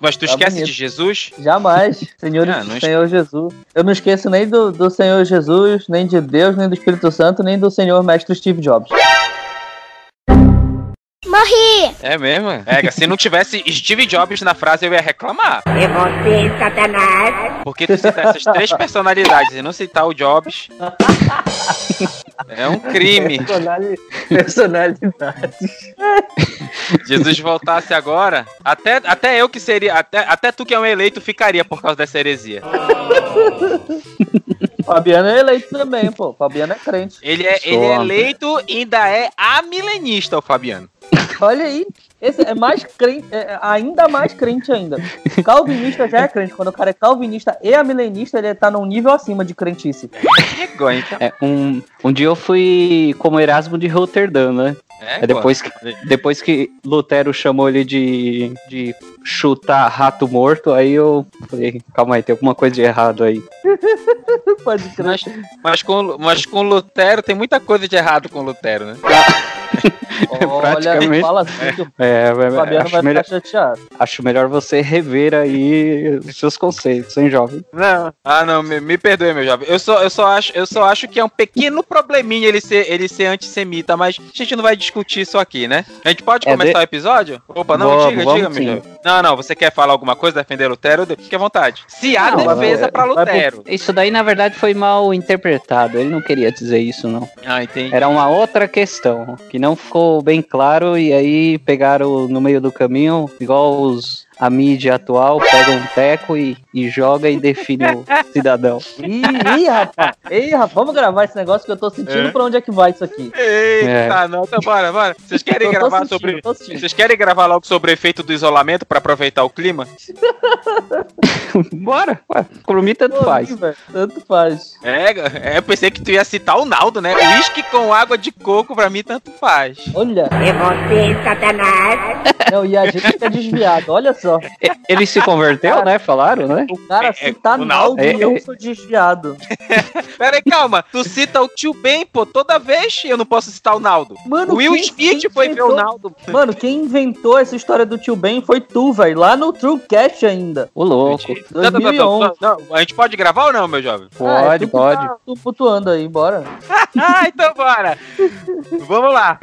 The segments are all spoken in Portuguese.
Mas tu Tá esquece bonito. de Jesus? Jamais, Senhor, Ah, não Senhor Jesus. Eu não esqueço nem do, do Senhor Jesus, nem de Deus, nem do Espírito Santo, nem do Senhor Mestre Steve Jobs. Morri! É mesmo? É, se não tivesse Steve Jobs na frase, eu ia reclamar. É você, Satanás! Porque tu citar essas três personalidades e não citar o Jobs. É um crime. Personali- Personalidades. Jesus voltasse agora, até, até eu que seria, até, até tu que é um eleito ficaria por causa dessa heresia. Fabiano é eleito também, pô. Fabiano é crente. Ele é, ele é eleito e ainda é amilenista, o Fabiano. Olha aí. Esse é mais crente, é ainda mais crente ainda. Calvinista já é crente. Quando o cara é calvinista e amilenista, ele tá num nível acima de crentice. Então. É, um, um dia eu fui como Erasmo de Roterdã, né? É, É depois que, depois que Lutero chamou ele de, de chutar rato morto, aí eu falei, calma aí, tem alguma coisa de errado aí. Pode crer. Mas, mas, com, mas com Lutero tem muita coisa de errado com Lutero, né? Olha, praticamente- fala assim que o É, é, Fabiano acho, vai melhor, ficar chateado. acho melhor você rever aí os seus conceitos, hein, jovem? Não. Ah, não, me, me perdoe, meu jovem. Eu só, eu, só acho, eu só acho que é um pequeno probleminha ele ser, ele ser antissemita, mas a gente não vai discutir isso aqui, né? A gente pode É, começar de- o episódio? Opa, não, Vamos, diga, vamos diga, meu. Não, não, você quer falar alguma coisa, defender Lutero? Fique à vontade. Se há Não, defesa vai pro- Lutero. Isso daí, na verdade, foi mal interpretado. Ele não queria dizer isso, não. Ah, entendi. Era uma outra questão, que não ficou bem claro, e aí pegaram no meio do caminho, igual os, a mídia atual, pega um teco e, e joga e define o cidadão. Ih, ih, rapaz. Ei, rapaz, vamos gravar esse negócio que eu tô sentindo É? pra onde é que vai isso aqui. Eita, É. não, então bora, bora. Vocês querem gravar sentindo, sobre. Vocês querem gravar logo sobre o efeito do isolamento pra aproveitar o clima? Bora, ué, por mim tanto Pô, faz. Tanto faz. É, é, eu pensei que tu ia citar o Naldo, né? Uísque com água de coco, pra mim, tanto faz. Olha. É você, Satanás! Não, e a gente é desviado, olha só. E- Ele se converteu, né? Falaram, né? O cara É, é, cita o Naldo Naldo- e eu É, é. sou desviado. Pera aí, calma. Tu cita o tio Ben, pô, toda vez eu não posso citar o Naldo. Mano, o Will quem- Smith quem foi ver o inventou- Naldo. Mano, quem inventou essa história do tio Ben foi tu, velho. Lá no Truecast ainda. O louco. Não, não, não, não, 2011. não, a gente pode gravar ou não, meu jovem? Ah, é Pode, tu que pode. Tá, tu putuando aí, bora. Ah, então bora. Vamos lá.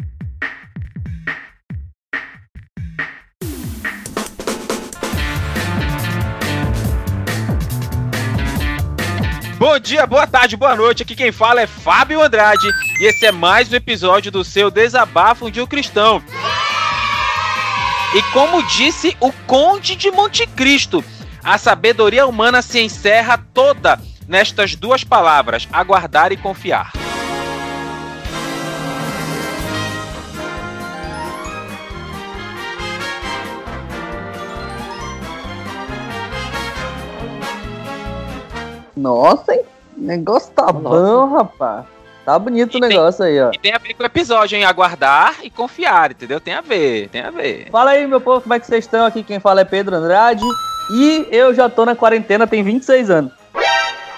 Bom dia, boa tarde, boa noite. Aqui quem fala é Fábio Andrade e esse é mais um episódio do seu Desabafo de um Cristão. E como disse o Conde de Monte Cristo, a sabedoria humana se encerra toda nestas duas palavras: aguardar e confiar. Nossa, hein? O negócio tá Nossa. bom, rapaz. Tá bonito E o tem- negócio aí, ó. E tem a ver com o episódio, hein? Aguardar e confiar, entendeu? Tem a ver, tem a ver. Fala aí, meu povo, como é que vocês estão? Aqui quem fala é Pedro Andrade. E eu já tô na quarentena, tem 26 anos.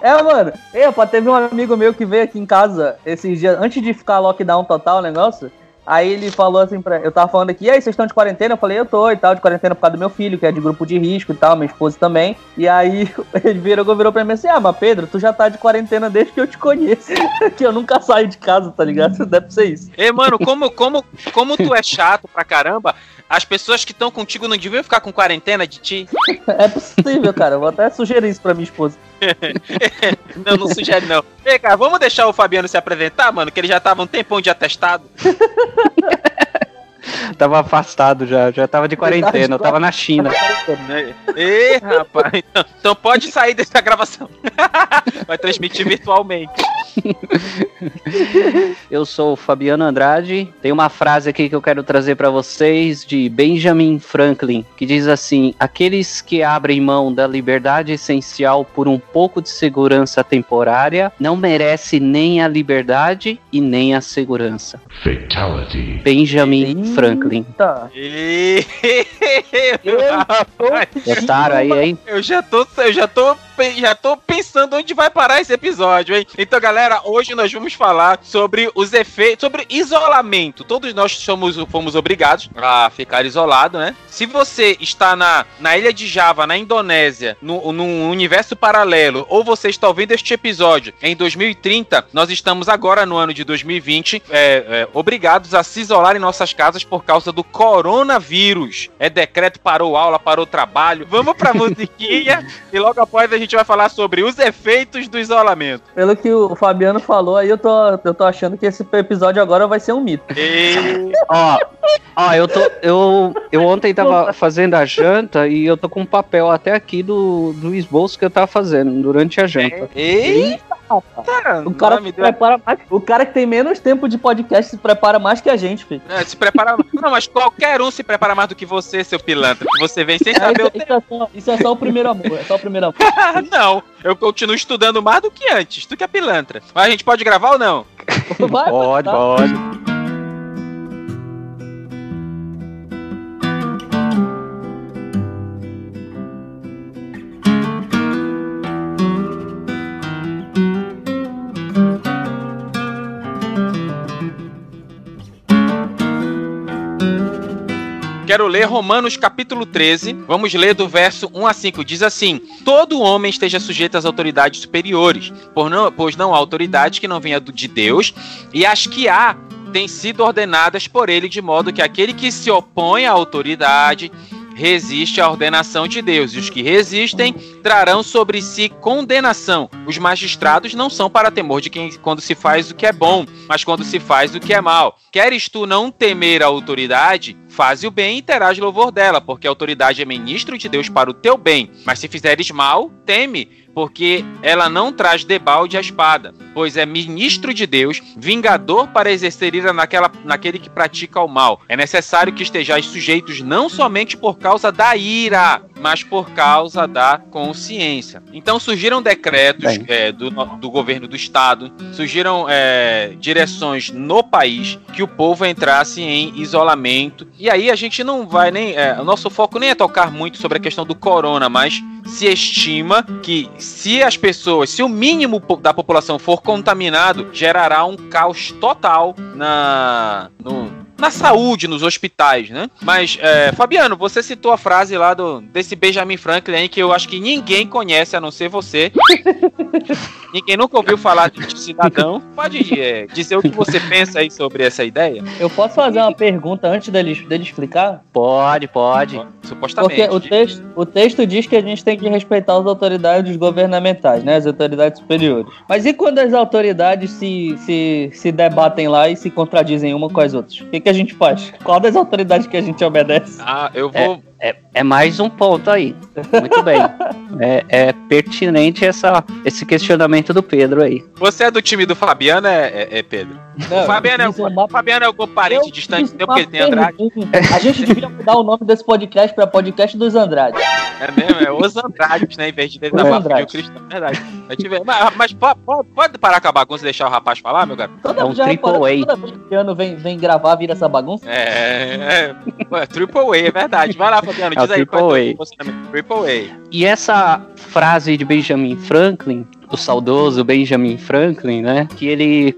É, mano. Rapaz, teve um amigo meu que veio aqui em casa esses dias, antes de ficar lockdown total o negócio. Aí ele falou assim pra. Eu tava falando aqui, e aí, vocês estão de quarentena? Eu falei, eu tô e tal, de quarentena por causa do meu filho, que é de grupo de risco e tal, minha esposa também. E aí ele virou, virou pra mim assim: Ah, mas Pedro, tu já tá de quarentena desde que eu te conheço. que eu nunca saio de casa, tá ligado? Deve ser isso. Ei, mano, como, como, como tu é chato pra caramba, as pessoas que estão contigo não deviam ficar com quarentena de ti? É possível, cara. Eu vou até sugerir isso pra minha esposa. Não, não sugere não. Ei, cara, vamos deixar o Fabiano se apresentar, mano, que ele já tava um tempão de atestado. Tava afastado já, já tava de quarentena, eu tava na China. Ei, rapaz, então, então pode sair dessa gravação. Vai transmitir virtualmente. Eu sou o Fabiano Andrade. Tem uma frase aqui que eu quero trazer pra vocês de Benjamin Franklin, que diz assim: Aqueles que abrem mão da liberdade essencial por um pouco de segurança temporária não merecem nem a liberdade e nem a segurança. Fatality. Benjamin Ih, Franklin. Franklin. Gostaram aí, hein? Eu já tô, eu já tô, já tô pensando onde vai parar esse episódio, hein? Então, galera, hoje nós vamos falar sobre os efeitos, sobre isolamento. Todos nós somos, fomos obrigados a ficar isolado, né? Se você está na, na ilha de Java, na Indonésia, no, num universo paralelo, ou você está ouvindo este episódio em 2030, nós estamos agora no ano de 2020, é, é, obrigados a se isolar em nossas casas por causa do coronavírus. É decreto, parou aula, parou trabalho. Vamos pra musiquinha e logo após a gente vai falar sobre os efeitos do isolamento. Pelo que o Fabiano falou aí, eu tô, eu tô achando que esse episódio agora vai ser um mito. E... Ó, ó, eu tô. Eu, eu ontem tava fazendo a janta e eu tô com um papel até aqui do, do esboço que eu tava fazendo durante a janta. Eita! O cara, se deu- prepara mais, o cara que tem menos tempo de podcast se prepara mais que a gente, filho. É, se prepara. Não, mas qualquer um se prepara mais do que você, seu pilantra. Que você vem sem É, saber o isso, isso é só, isso é só o primeiro amor, é só o primeiro amor. Não, eu continuo estudando mais do que antes. Tu que é pilantra. Mas a gente pode gravar ou não? Vai, Pode, tá. pode. Quero ler Romanos capítulo 13. Vamos ler do verso 1 a 5. Diz assim: Todo homem esteja sujeito às autoridades superiores, pois não há autoridade que não venha de Deus, e as que há têm sido ordenadas por ele, de modo que aquele que se opõe à autoridade resiste à ordenação de Deus, e os que resistem trarão sobre si condenação. Os magistrados não são para temor de quem quando se faz o que é bom, mas quando se faz o que é mal. Queres tu não temer a autoridade? Faze o bem e terás louvor dela, porque a autoridade é ministro de Deus para o teu bem. Mas se fizeres mal, teme, porque ela não traz debalde a espada, pois é ministro de Deus, vingador para exercer ira naquela, naquele que pratica o mal. É necessário que estejais sujeitos não somente por causa da ira, mas por causa da consciência. Então surgiram decretos é, do, do governo do estado, surgiram é, direções no país que o povo entrasse em isolamento. E aí a gente não vai nem. é, o nosso foco nem é tocar muito sobre a questão do corona, mas se estima que se as pessoas, se o mínimo da população for contaminado, gerará um caos total na. no- na saúde, nos hospitais, né? Mas, é, Fabiano, você citou a frase lá do, desse Benjamin Franklin aí que eu acho que ninguém conhece a não ser você. ninguém nunca ouviu falar de cidadão. Pode é, dizer o que você pensa aí sobre essa ideia? Eu posso fazer uma pergunta antes dele, dele explicar? Pode, pode. Supostamente. Porque o texto, o texto diz que a gente tem que respeitar as autoridades governamentais, né? As autoridades superiores. Mas e quando as autoridades se, se, se debatem lá e se contradizem uma com as outras? O que, que a gente faz? Qual das autoridades que a gente obedece? Ah, eu vou. É, é mais um ponto aí. Muito bem. É, é pertinente essa, esse questionamento do Pedro aí. Você é do time do Fabiano, é, é- é Pedro? Não, o Fabiano é, o, uma- Fabiano é o parente Eu distante uma porque ele tem Andrade. A gente devia mudar o nome desse podcast pra podcast dos Andrade. É mesmo, é os Andrades, né? Em vez de desabafo de Andrades. Cristo, é verdade. A gente vê- Mas, mas po- po- pode parar com a bagunça e deixar o rapaz falar, meu garoto? Toda, É um já triple A. Toda vez que o ano vem, vem gravar, vira essa bagunça. É, é, Ué, Triple A, é verdade. Vai lá, Fabiano, É o diz aí qual é o posicionamento. Triple A. E essa frase de Benjamin Franklin, o saudoso Benjamin Franklin, né? Que ele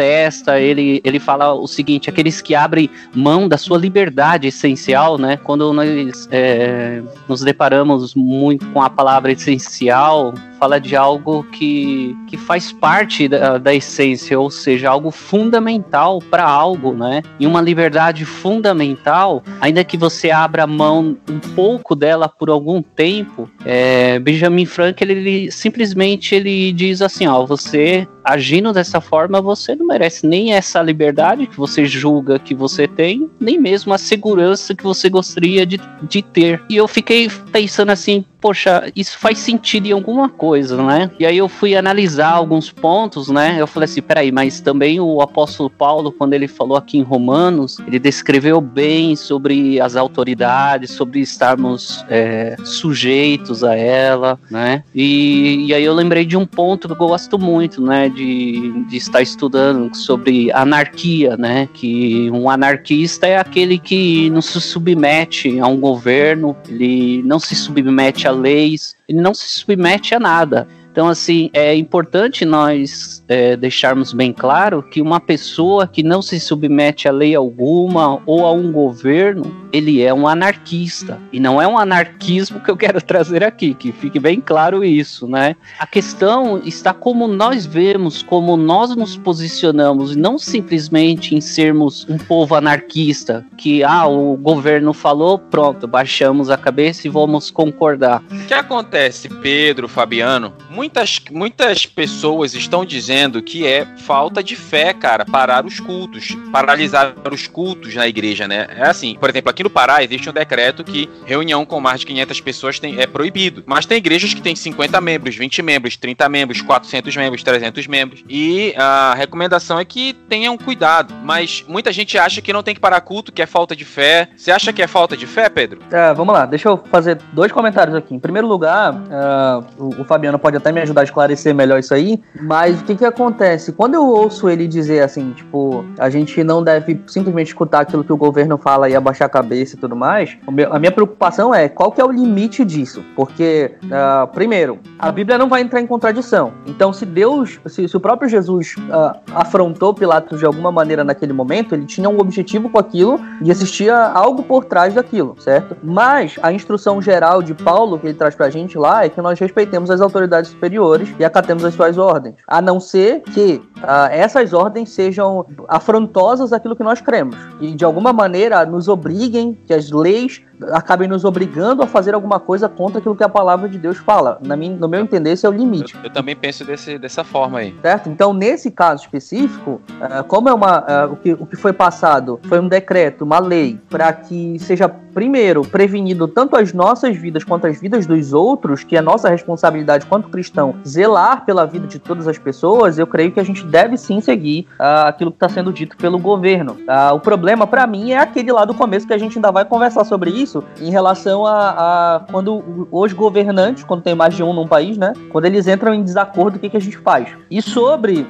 contesta, ele, ele fala o seguinte: aqueles que abrem mão da sua liberdade essencial, né? Quando nós é, nos deparamos muito com a palavra essencial, fala de algo que, que faz parte da, da essência, ou seja, algo fundamental para algo, né? E uma liberdade fundamental, ainda que você abra mão um pouco dela por algum tempo, é, Benjamin Franklin ele simplesmente ele diz assim, ó, você agindo dessa forma, você não merece nem essa liberdade que você julga que você tem, nem mesmo a segurança que você gostaria de, de ter. E eu fiquei pensando assim, poxa, isso faz sentido em alguma coisa, né? E aí eu fui analisar alguns pontos, né? Eu falei assim, peraí, mas também o apóstolo Paulo, quando ele falou aqui em Romanos, ele descreveu bem sobre as autoridades, sobre estarmos é, sujeitos a ela, né? E, e aí eu lembrei de um ponto que eu gosto muito, né? de, de estar estudando sobre anarquia, né? Que um anarquista é aquele que não se submete a um governo, ele não se submete a leis, ele não se submete a nada. Então, assim, é importante nós é, deixarmos bem claro que uma pessoa que não se submete a lei alguma ou a um governo, ele é um anarquista. E não é um anarquismo que eu quero trazer aqui, que fique bem claro isso, né? A questão está como nós vemos, como nós nos posicionamos, não simplesmente em sermos um povo anarquista, que, ah, o governo falou, pronto, baixamos a cabeça e vamos concordar. O que acontece, Pedro, Fabiano? Muitas, muitas pessoas estão dizendo que é falta de fé, cara, parar os cultos, paralisar os cultos na igreja, né? É assim, por exemplo, aqui no Pará existe um decreto que reunião com mais de 500 pessoas tem, é proibido. Mas tem igrejas que tem 50 membros, 20 membros, 30 membros, 400 membros, 300 membros. E a recomendação é que tenham cuidado. Mas muita gente acha que não tem que parar culto, que é falta de fé. Você acha que é falta de fé, Pedro? É, vamos lá, deixa eu fazer dois comentários aqui. Em primeiro lugar, uh, o, o Fabiano pode até me ajudar a esclarecer melhor isso aí, mas o que que acontece? Quando eu ouço ele dizer assim, tipo, a gente não deve simplesmente escutar aquilo que o governo fala e abaixar a cabeça e tudo mais, a minha preocupação é qual que é o limite disso? Porque, uh, primeiro, a Bíblia não vai entrar em contradição. Então, se Deus, se, se o próprio Jesus uh, afrontou Pilatos de alguma maneira naquele momento, ele tinha um objetivo com aquilo e existia algo por trás daquilo, certo? Mas a instrução geral de Paulo que ele traz pra gente lá é que nós respeitemos as autoridades superiores e acatemos as suas ordens. A não ser que uh, essas ordens sejam afrontosas àquilo que nós cremos. E de alguma maneira nos obriguem, que as leis acabem nos obrigando a fazer alguma coisa contra aquilo que a palavra de Deus fala. Na minha, no meu entender, esse é o limite. Eu, eu também penso desse, dessa forma aí. Certo? Então, nesse caso específico, uh, como é uma. Uh, o, que, o que foi passado foi um decreto, uma lei, para que seja, primeiro, prevenido tanto as nossas vidas quanto as vidas dos outros, que é nossa responsabilidade quanto cristão zelar pela vida de todas as pessoas, eu creio que a gente deve sim seguir uh, aquilo que está sendo dito pelo governo. o problema, para mim, é aquele lá do começo que a gente ainda vai conversar sobre isso em relação a, a, quando os governantes, quando tem mais de um num país, né? Quando eles entram em desacordo, o que, que a gente faz? E sobre uh,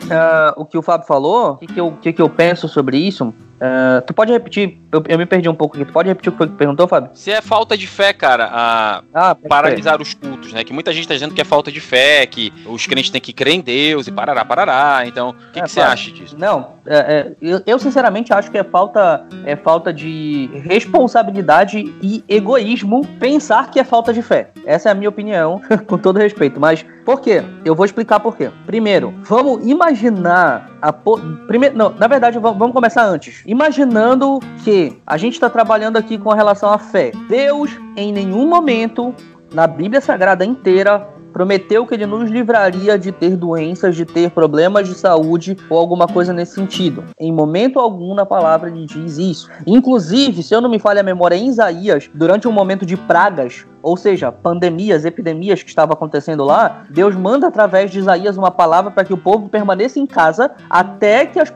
o que o Fábio falou, o que, que, que, que eu penso sobre isso, Uh, tu pode repetir? Eu, eu, me perdi um pouco aqui. Tu pode repetir o que foi que perguntou, Fábio? Se é falta de fé, cara, a ah, paralisar ser. os cultos, né? Que muita gente tá dizendo que é falta de fé, que os crentes têm que crer em Deus e parará, parará. Então, o que, é, que você acha disso? Não, é, é, eu, eu, sinceramente acho que é falta, é falta de responsabilidade e egoísmo pensar que é falta de fé. Essa é a minha opinião, com todo respeito. Mas por quê? Eu vou explicar por quê. Primeiro, vamos imaginar a. Po... Primeiro, não, na verdade, vamos começar antes imaginando que a gente está trabalhando aqui com relação à fé. Deus, em nenhum momento, na Bíblia Sagrada inteira, prometeu que ele nos livraria de ter doenças, de ter problemas de saúde ou alguma coisa nesse sentido. Em momento algum na palavra ele diz isso. Inclusive, se eu não me falha a memória, em Isaías, durante um momento de pragas, ou seja, pandemias, epidemias que estavam acontecendo lá, Deus manda através de Isaías uma palavra para que o povo permaneça em casa até que as,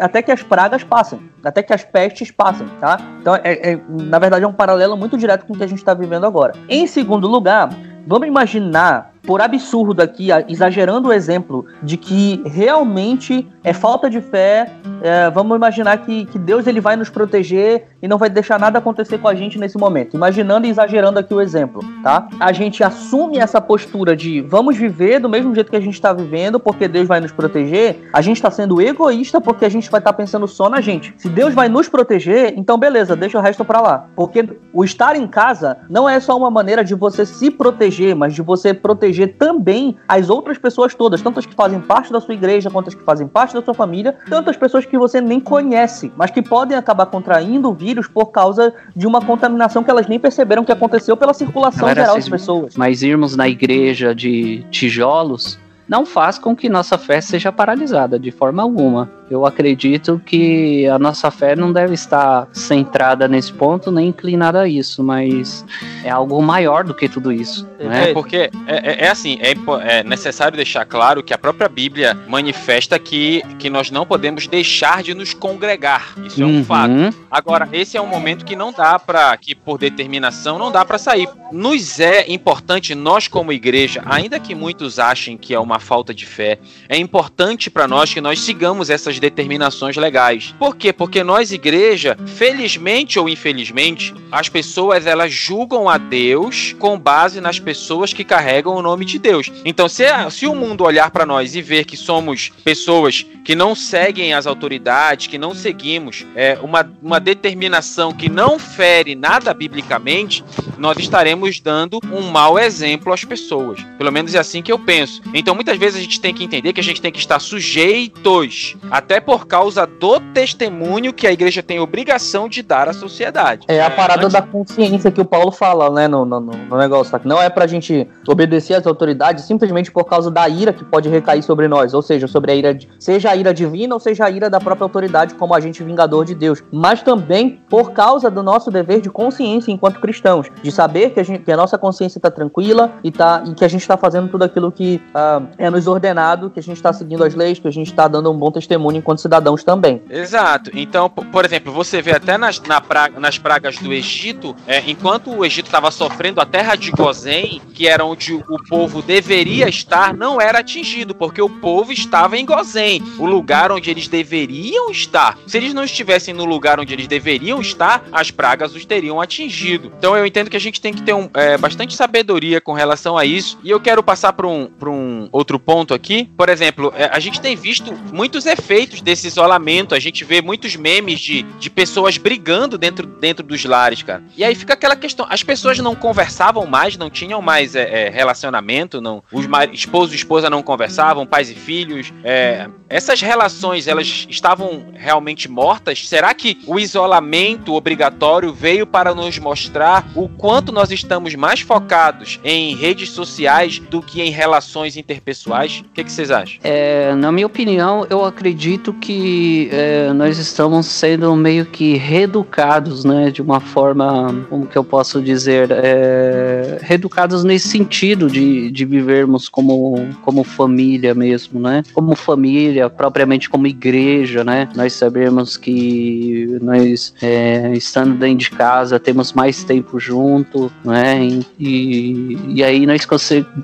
até que as pragas passem, até que as pestes passem, tá? Então, é, é na verdade, é um paralelo muito direto com o que a gente está vivendo agora. Em segundo lugar, vamos imaginar por absurdo aqui, exagerando o exemplo de que realmente é falta de fé, é, vamos imaginar que, que Deus ele vai nos proteger e não vai deixar nada acontecer com a gente nesse momento. Imaginando e exagerando aqui o exemplo, tá? A gente assume essa postura de vamos viver do mesmo jeito que a gente está vivendo porque Deus vai nos proteger. A gente está sendo egoísta porque a gente vai estar tá pensando só na gente. Se Deus vai nos proteger, então beleza, deixa o resto para lá. Porque o estar em casa não é só uma maneira de você se proteger, mas de você proteger proteger também as outras pessoas todas, tanto as que fazem parte da sua igreja, quanto as que fazem parte da sua família, tanto as pessoas que você nem conhece, mas que podem acabar contraindo o vírus por causa de uma contaminação que elas nem perceberam que aconteceu pela circulação Galera, geral das pessoas. Mas irmos na igreja de tijolos não faz com que nossa fé seja paralisada de forma alguma. Eu acredito que a nossa fé não deve estar centrada nesse ponto, nem inclinada a isso, mas é algo maior do que tudo isso. Né? É porque é, é, é assim, é, é necessário deixar claro que a própria Bíblia manifesta que, que nós não podemos deixar de nos congregar. Isso é um Uhum. fato. Agora, esse é um momento que não dá para, que por determinação não dá para sair. Nos é importante nós como igreja, ainda que muitos achem que é uma falta de fé, é importante para nós que nós sigamos essas determinações legais. Por quê? Porque nós igreja, felizmente ou infelizmente, as pessoas elas julgam a Deus com base nas pessoas que carregam o nome de Deus. Então, se, a- se o mundo olhar para nós e ver que somos pessoas que não seguem as autoridades, que não seguimos é, uma, uma determinação que não fere nada biblicamente, nós estaremos dando um mau exemplo às pessoas. Pelo menos é assim que eu penso. Então, muitas vezes a gente tem que entender que a gente tem que estar sujeitos, até por causa do testemunho que a igreja tem obrigação de dar à sociedade. É a parada antes- da consciência que o Paulo fala, né, no, no, no negócio, tá? Que não é pra gente obedecer às autoridades simplesmente por causa da ira que pode recair sobre nós, ou seja, sobre a ira, de- seja a ira divina ou seja a ira da própria autoridade como agente vingador de Deus, mas também por causa do nosso dever de consciência enquanto cristãos, de saber que a, gente, que a nossa consciência tá tranquila e, tá, e que a gente tá fazendo tudo aquilo que ah, é nos ordenado, que a gente tá seguindo as leis, que a gente tá dando um bom testemunho enquanto cidadãos também. Exato. Então, por exemplo, você vê até nas, na nas pragas do Egito, é, enquanto o Egito estava sofrendo, a terra de Gozém, que era onde o povo deveria estar, não era atingido, porque o povo estava em Gozém, o lugar onde eles deveriam estar. Se eles não estivessem no lugar onde eles deveriam estar, as pragas os teriam atingido. Então, eu entendo que a gente tem que ter um, é, bastante sabedoria com relação a isso. E eu quero passar para um, um outro ponto aqui. Por exemplo, é, a gente tem visto muitos efeitos desse isolamento. A gente vê muitos memes de, de pessoas brigando dentro, dentro dos lares, cara. E aí fica aquela questão: as pessoas não conversavam mais, não tinham mais é, é, relacionamento, não. Os ma- esposo e esposa não conversavam, pais e filhos. é, essas relações elas estavam realmente mortas? Será que o isolamento obrigatório veio para nos mostrar o quanto nós estamos mais focados em redes sociais do que em relações interpessoais? O que, que vocês acham? É, na minha opinião, eu acredito que é, nós estamos sendo meio que reeducados, né? De uma forma, como que eu posso dizer, é, reeducados nesse sentido de, de vivermos como, como família mesmo, né? Como família, propriamente como igreja, né? Nós sabemos que nós, é, estando dentro de casa, temos mais tempo junto, né? E, e aí nós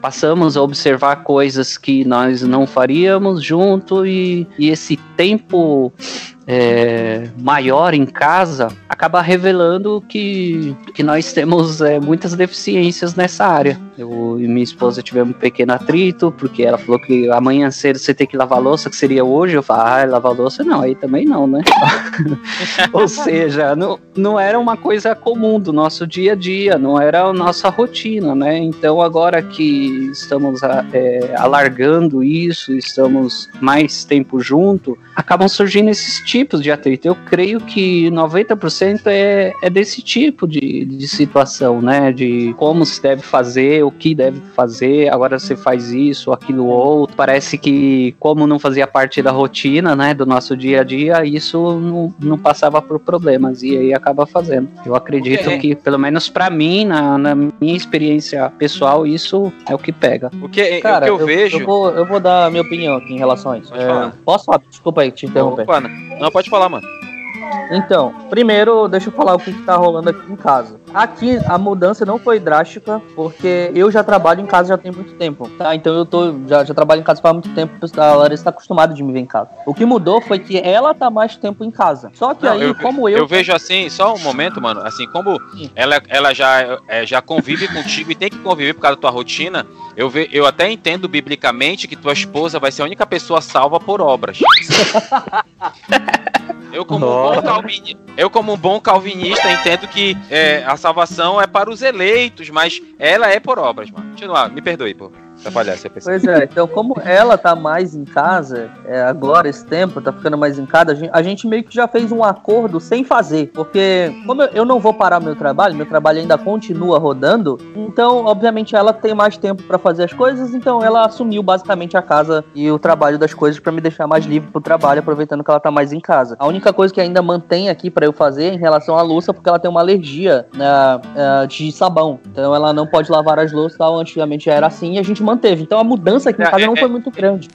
passamos a observar coisas que nós não faríamos junto e, e esse tempo é, maior em casa acaba revelando que, que nós temos é, muitas deficiências nessa área. Eu e minha esposa tivemos um pequeno atrito, porque ela falou que amanhã cedo você tem que lavar louça, que seria hoje. Eu falo, ah, lavar louça não, aí também não, né? Ou seja, não, não era uma coisa comum do nosso dia a dia, não era a nossa rotina, né? Então agora que estamos é, alargando isso, estamos mais tempo junto, acabam surgindo esses tipos de atrito. Eu creio que 90% é, é desse tipo de, de situação, né? De como se deve fazer, o que deve fazer, agora você faz isso, aquilo outro. Parece que, como não fazia parte da rotina, né, do nosso dia a dia, isso não, não passava por problemas e aí acaba fazendo. Eu acredito É. que, pelo menos pra mim, na, na minha experiência pessoal, isso é o que pega. O que, Cara, o que eu, vejo. Eu vou, eu vou dar a minha opinião aqui em relação a isso. É, posso falar? Desculpa aí te interromper. Opa. Não, pode falar, mano. Então, primeiro, deixa eu falar o que, que tá rolando aqui em casa. Aqui a mudança não foi drástica, porque eu já trabalho em casa já tem muito tempo, tá? Então eu tô já, já trabalho em casa faz muito tempo, a Larissa tá acostumada de me ver em casa. O que mudou foi que ela tá mais tempo em casa. Só que Não, aí, eu, como eu, eu vejo assim, só um momento, mano. Assim, como ela, ela já, é, já convive contigo e tem que conviver por causa da tua rotina, eu, ve, eu até entendo biblicamente que tua esposa vai ser a única pessoa salva por obras. Eu como, um bom calvini- eu, como um bom calvinista, entendo que é, a salvação é para os eleitos, mas ela é por obras, mano. Continua, me perdoe, pô. Atrapalhar esse PC. Pois é, então como ela tá mais em casa, é, agora esse tempo, tá ficando mais em casa, a gente, a gente meio que já fez um acordo sem fazer. Porque como eu, não vou parar meu trabalho, meu trabalho ainda continua rodando, então, obviamente, ela tem mais tempo pra fazer as coisas, então ela assumiu basicamente a casa e o trabalho das coisas pra me deixar mais livre pro trabalho, aproveitando que ela tá mais em casa. A única coisa que ainda mantém aqui pra eu fazer é em relação à louça, porque ela tem uma alergia né, eh, de sabão. Então ela não pode lavar as louças, tal. antigamente já era assim e a gente manteve. Então a mudança aqui em É, casa é, não é. foi muito grande.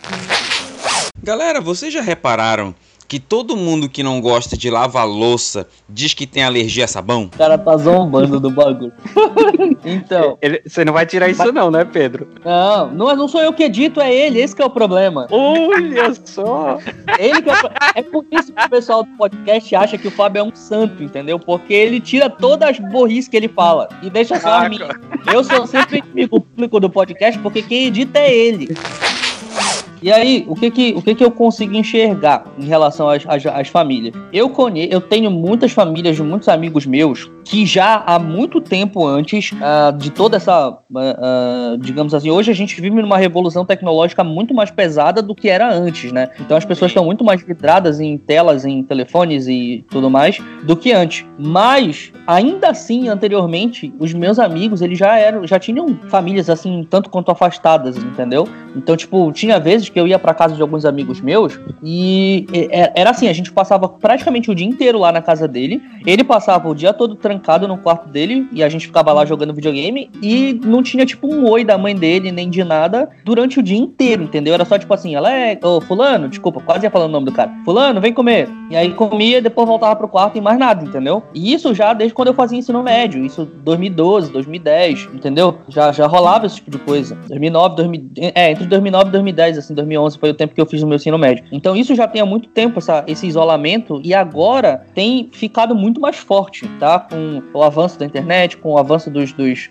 Galera, vocês já repararam que todo mundo que não gosta de lavar louça diz que tem alergia a sabão? O cara tá zombando do bagulho. então, Ele- você não vai tirar isso não, né, Pedro? não, não, não sou eu que edito, é ele, esse que é o problema. Olha só! Ele que é, o é por isso que o pessoal do podcast acha que o Fábio é um santo, entendeu? Porque ele tira todas as borrices que ele fala e deixa só a minha. Eu sou sempre inimigo público do podcast porque quem edita é ele. E aí, o que que, o que que eu consigo enxergar em relação às, às, às famílias? Eu, conhe, eu tenho muitas famílias de muitos amigos meus que já há muito tempo antes ah, de toda essa, ah, ah, digamos assim, hoje a gente vive numa revolução tecnológica muito mais pesada do que era antes, né? Então as pessoas estão muito mais vidradas em telas, em telefones e tudo mais do que antes. Mas ainda assim, anteriormente, os meus amigos eles já eram, já tinham famílias assim tanto quanto afastadas, entendeu? Então tipo tinha vezes que eu ia pra casa de alguns amigos meus e era assim, a gente passava praticamente o dia inteiro lá na casa dele. Ele passava o dia todo trancado no quarto dele e a gente ficava lá jogando videogame e não tinha tipo um oi da mãe dele nem de nada durante o dia inteiro, entendeu? Era só tipo assim, ela é, ô fulano, desculpa, quase ia falando o nome do cara. Fulano, vem comer. E aí comia, depois voltava pro quarto e mais nada, entendeu? E isso já desde quando eu fazia ensino médio, isso 2012, 2010, entendeu? Já já rolava esse tipo de coisa. 2009, 2000, é, entre 2009 e 2010, assim, 2011 foi o tempo que eu fiz o meu ensino médio. Então isso já tem há muito tempo essa, esse isolamento e agora tem ficado muito mais forte, tá? Com o avanço da internet, com o avanço dos dos,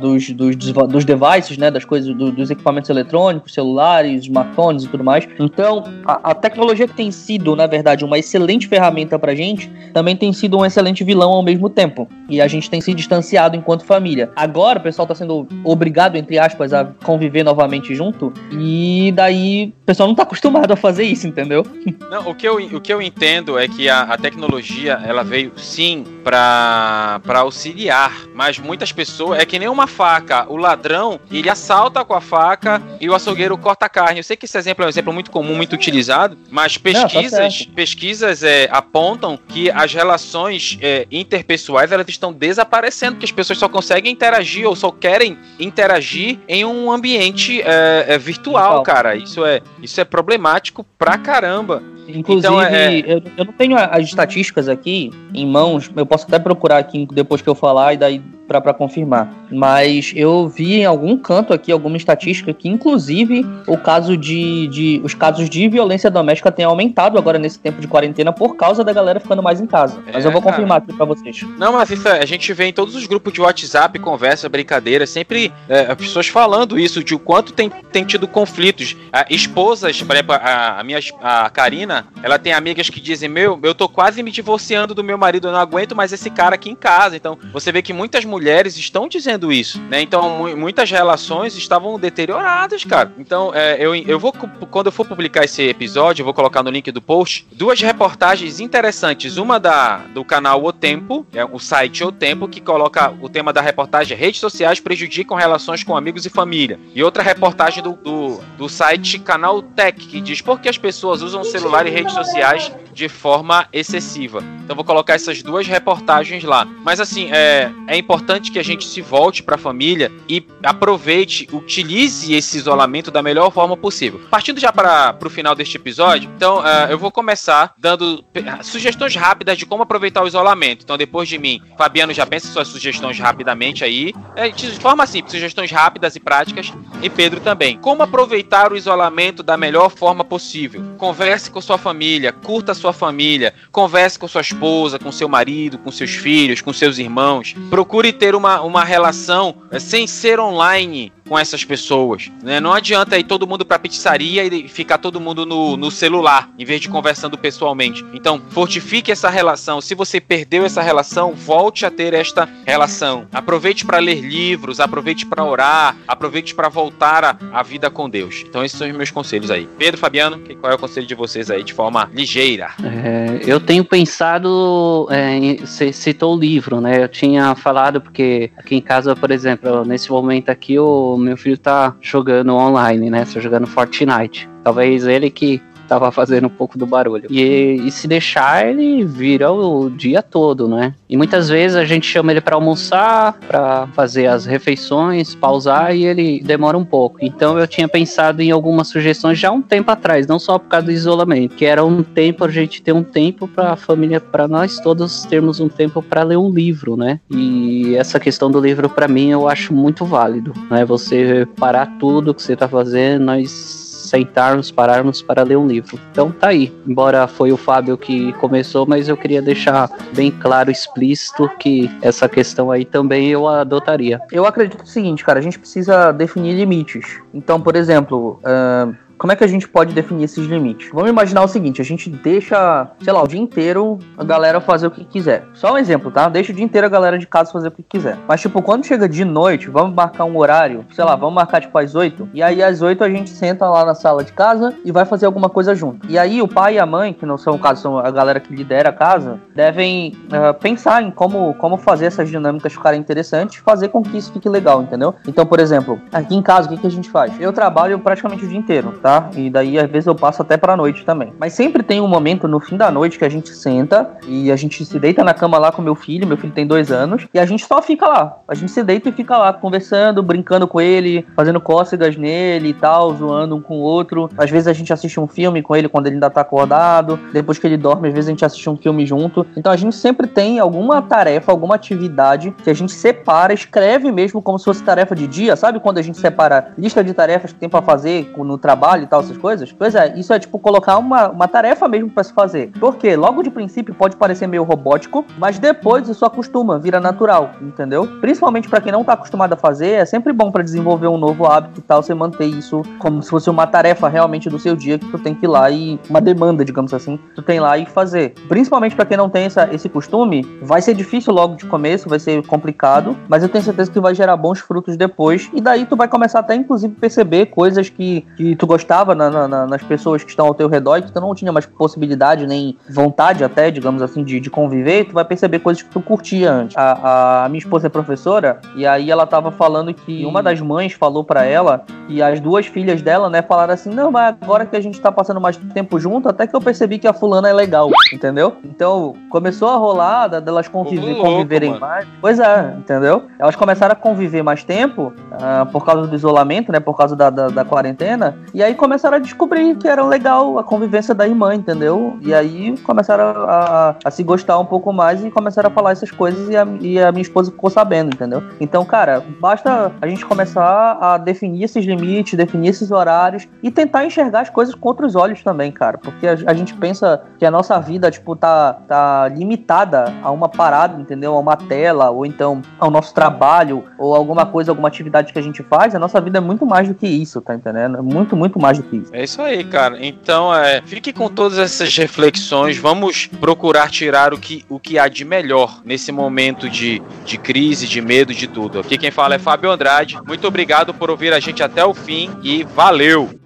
dos, dos, dos, dos devices, né? Das coisas, do- dos equipamentos eletrônicos, celulares, smartphones e tudo mais. Então a, a tecnologia que tem sido, na verdade, uma excelente ferramenta pra gente, também tem sido um excelente vilão ao mesmo tempo. E a gente tem se distanciado enquanto família. Agora o pessoal tá sendo obrigado, entre aspas, a conviver novamente junto. E daí o pessoal não tá acostumado a fazer isso, entendeu? Não, o que eu, o que eu entendo é que a, a tecnologia ela veio sim pra pra auxiliar, mas muitas pessoas é que nem uma faca. O ladrão ele assalta com a faca e o açougueiro corta a carne. Eu sei que esse exemplo é um exemplo muito comum, muito utilizado, mas tá pesquisas certo. pesquisas é, apontam que as relações é, interpessoais elas estão desaparecendo, que as pessoas só conseguem interagir ou só querem interagir em um ambiente é, é, virtual, Virtual. cara. Isso é isso é problemático pra caramba. Inclusive, Então, é- eu, eu não tenho as estatísticas aqui em mãos, eu posso até procurar aqui depois que eu falar e daí pra confirmar. Mas eu vi em algum canto aqui alguma estatística que, inclusive, o caso de, de. Os casos de violência doméstica têm aumentado agora nesse tempo de quarentena por causa da galera ficando mais em casa. Mas É, eu vou cara. confirmar aqui pra vocês. Não, mas isso é- a gente vê em todos os grupos de WhatsApp, conversa, brincadeira, sempre é, as pessoas falando isso, de o quanto tem, tem tido conflitos. Ah, esposas, por exemplo, a, a minha a Karina, ela tem amigas que dizem: Meu, eu tô quase me divorciando do meu marido, eu não aguento mais esse cara aqui em casa. Então, você vê que muitas mulheres estão dizendo isso, né? Então, mu- muitas relações estavam deterioradas, cara. Então, é, eu, eu vou, quando eu for publicar esse episódio, eu vou colocar no link do post, duas reportagens interessantes. Uma da, do canal O Tempo, é o site O Tempo, que coloca o tema da reportagem Redes sociais prejudicam relações com amigos e família. E outra reportagem do, do, do site Canal Tech, que diz por que as pessoas usam o celular e redes sociais de forma excessiva. Então vou colocar essas duas reportagens lá. Mas assim, é, é importante que a gente se volte para a família e aproveite, utilize esse isolamento da melhor forma possível. Partindo já para o final deste episódio, então é, eu vou começar dando sugestões rápidas de como aproveitar o isolamento. Então depois de mim, Fabiano já pensa suas sugestões rapidamente aí. É, de forma simples, sugestões rápidas e práticas. E Pedro também. Como aproveitar o isolamento da melhor forma possível? Converse com sua família, curta a sua família, converse com sua esposa, com seu marido, com seus filhos, com seus irmãos. Procure ter uma, uma relação eh, sem ser online com essas pessoas. Né? Não adianta ir todo mundo pra pizzaria e ficar todo mundo no, no celular, em vez de conversando pessoalmente. Então, fortifique essa relação. Se você perdeu essa relação, volte a ter esta relação. Aproveite para ler livros, aproveite para orar, aproveite para voltar à vida com Deus. Então, esses são os meus conselhos aí. Pedro, Fabiano, qual é o conselho de vocês aí de forma ligeira? É, eu tenho pensado, é, você citou o livro, né? Eu tinha falado porque aqui em casa, por exemplo, nesse momento aqui, o meu filho tá jogando online, né? Tá jogando Fortnite. Talvez ele que tava fazendo um pouco do barulho. E, e se deixar, ele vira o dia todo, né? E muitas vezes a gente chama ele para almoçar, para fazer as refeições, pausar e ele demora um pouco. Então eu tinha pensado em algumas sugestões já um tempo atrás, não só por causa do isolamento, que era um tempo a gente ter um tempo para a família, para nós todos termos um tempo para ler um livro, né? E essa questão do livro para mim eu acho muito válido, né? Você parar tudo que você tá fazendo, nós sentarmos, pararmos para ler um livro. Então tá aí. Embora foi o Fábio que começou, mas eu queria deixar bem claro, explícito, que essa questão aí também eu adotaria. Eu acredito o seguinte, cara, a gente precisa definir limites. Então, por exemplo, ahn, como é que a gente pode definir esses limites? Vamos imaginar o seguinte, a gente deixa, sei lá, o dia inteiro a galera fazer o que quiser. Só um exemplo, tá? Deixa o dia inteiro a galera de casa fazer o que quiser. Mas, tipo, quando chega de noite, vamos marcar um horário, sei lá, vamos marcar, tipo, às 8. E aí, às 8, a gente senta lá na sala de casa e vai fazer alguma coisa junto. E aí, o pai e a mãe, que não são, no caso, são a galera que lidera a casa, devem ah, pensar em como, como fazer essas dinâmicas ficarem interessantes, fazer com que isso fique legal, entendeu? Então, por exemplo, aqui em casa, o que, que a gente faz? Eu trabalho praticamente o dia inteiro, tá? E daí, às vezes, eu passo até pra noite também. Mas sempre tem um momento no fim da noite que a gente senta e a gente se deita na cama lá com meu filho, meu filho tem dois anos, e a gente só fica lá. A gente se deita e fica lá, conversando, brincando com ele, fazendo cócegas nele e tal, zoando um com o outro. Às vezes a gente assiste um filme com ele quando ele ainda tá acordado, depois que ele dorme, às vezes a gente assiste um filme junto. Então a gente sempre tem alguma tarefa, alguma atividade que a gente separa, escreve mesmo como se fosse tarefa de dia, sabe quando a gente separa lista de tarefas que tem pra fazer no trabalho e tal, essas coisas? Pois é, isso é tipo colocar uma, uma tarefa mesmo pra se fazer. Porque logo de princípio pode parecer meio robótico, mas depois isso acostuma, vira natural, entendeu? Principalmente pra quem não tá acostumado a fazer, é sempre bom pra desenvolver um novo hábito e tal, você manter isso como se fosse uma tarefa realmente do seu dia que tu tem que ir lá e uma demanda, digamos assim, tu tem lá e fazer. Principalmente pra quem não tem essa, esse costume, vai ser difícil logo de começo, vai ser complicado, mas eu tenho certeza que vai gerar bons frutos depois e daí tu vai começar até inclusive perceber coisas que, que tu gostava na- na- na- nas pessoas que estão ao teu redor e que tu não tinha mais possibilidade nem vontade até, digamos assim, de, de conviver, tu vai perceber coisas que tu curtia antes. A, a minha esposa é professora e aí ela tava falando que uma das mães falou pra ela e as duas filhas dela, né, falaram assim: Não, mas agora que a gente tá passando mais tempo junto, até que eu percebi que a fulana é legal, entendeu? Então começou a rolar delas conviver, louco, conviverem mano. mais. Pois é, entendeu? Elas começaram a conviver mais tempo ah, por causa do isolamento, né, por causa da, da, da quarentena, e começaram a descobrir que era legal a convivência da irmã, entendeu? E aí começaram a, a- a se gostar um pouco mais e começaram a falar essas coisas e a, e a minha esposa ficou sabendo, entendeu? Então, cara, basta a gente começar a definir esses limites, definir esses horários e tentar enxergar as coisas com outros olhos também, cara. Porque a, a gente pensa que a nossa vida, tipo, tá, tá limitada a uma parada, entendeu? A uma tela, ou então ao nosso trabalho, ou alguma coisa, alguma atividade que a gente faz. A nossa vida é muito mais do que isso, tá entendendo? É muito, muito mais do que isso. É isso aí, cara. Então, é, fique com todas essas reflexões. Vamos procurar tirar o que, o que há de melhor nesse momento de, de crise, de medo, de tudo. Aqui quem fala é Fábio Andrade. Muito obrigado por ouvir a gente até o fim e valeu!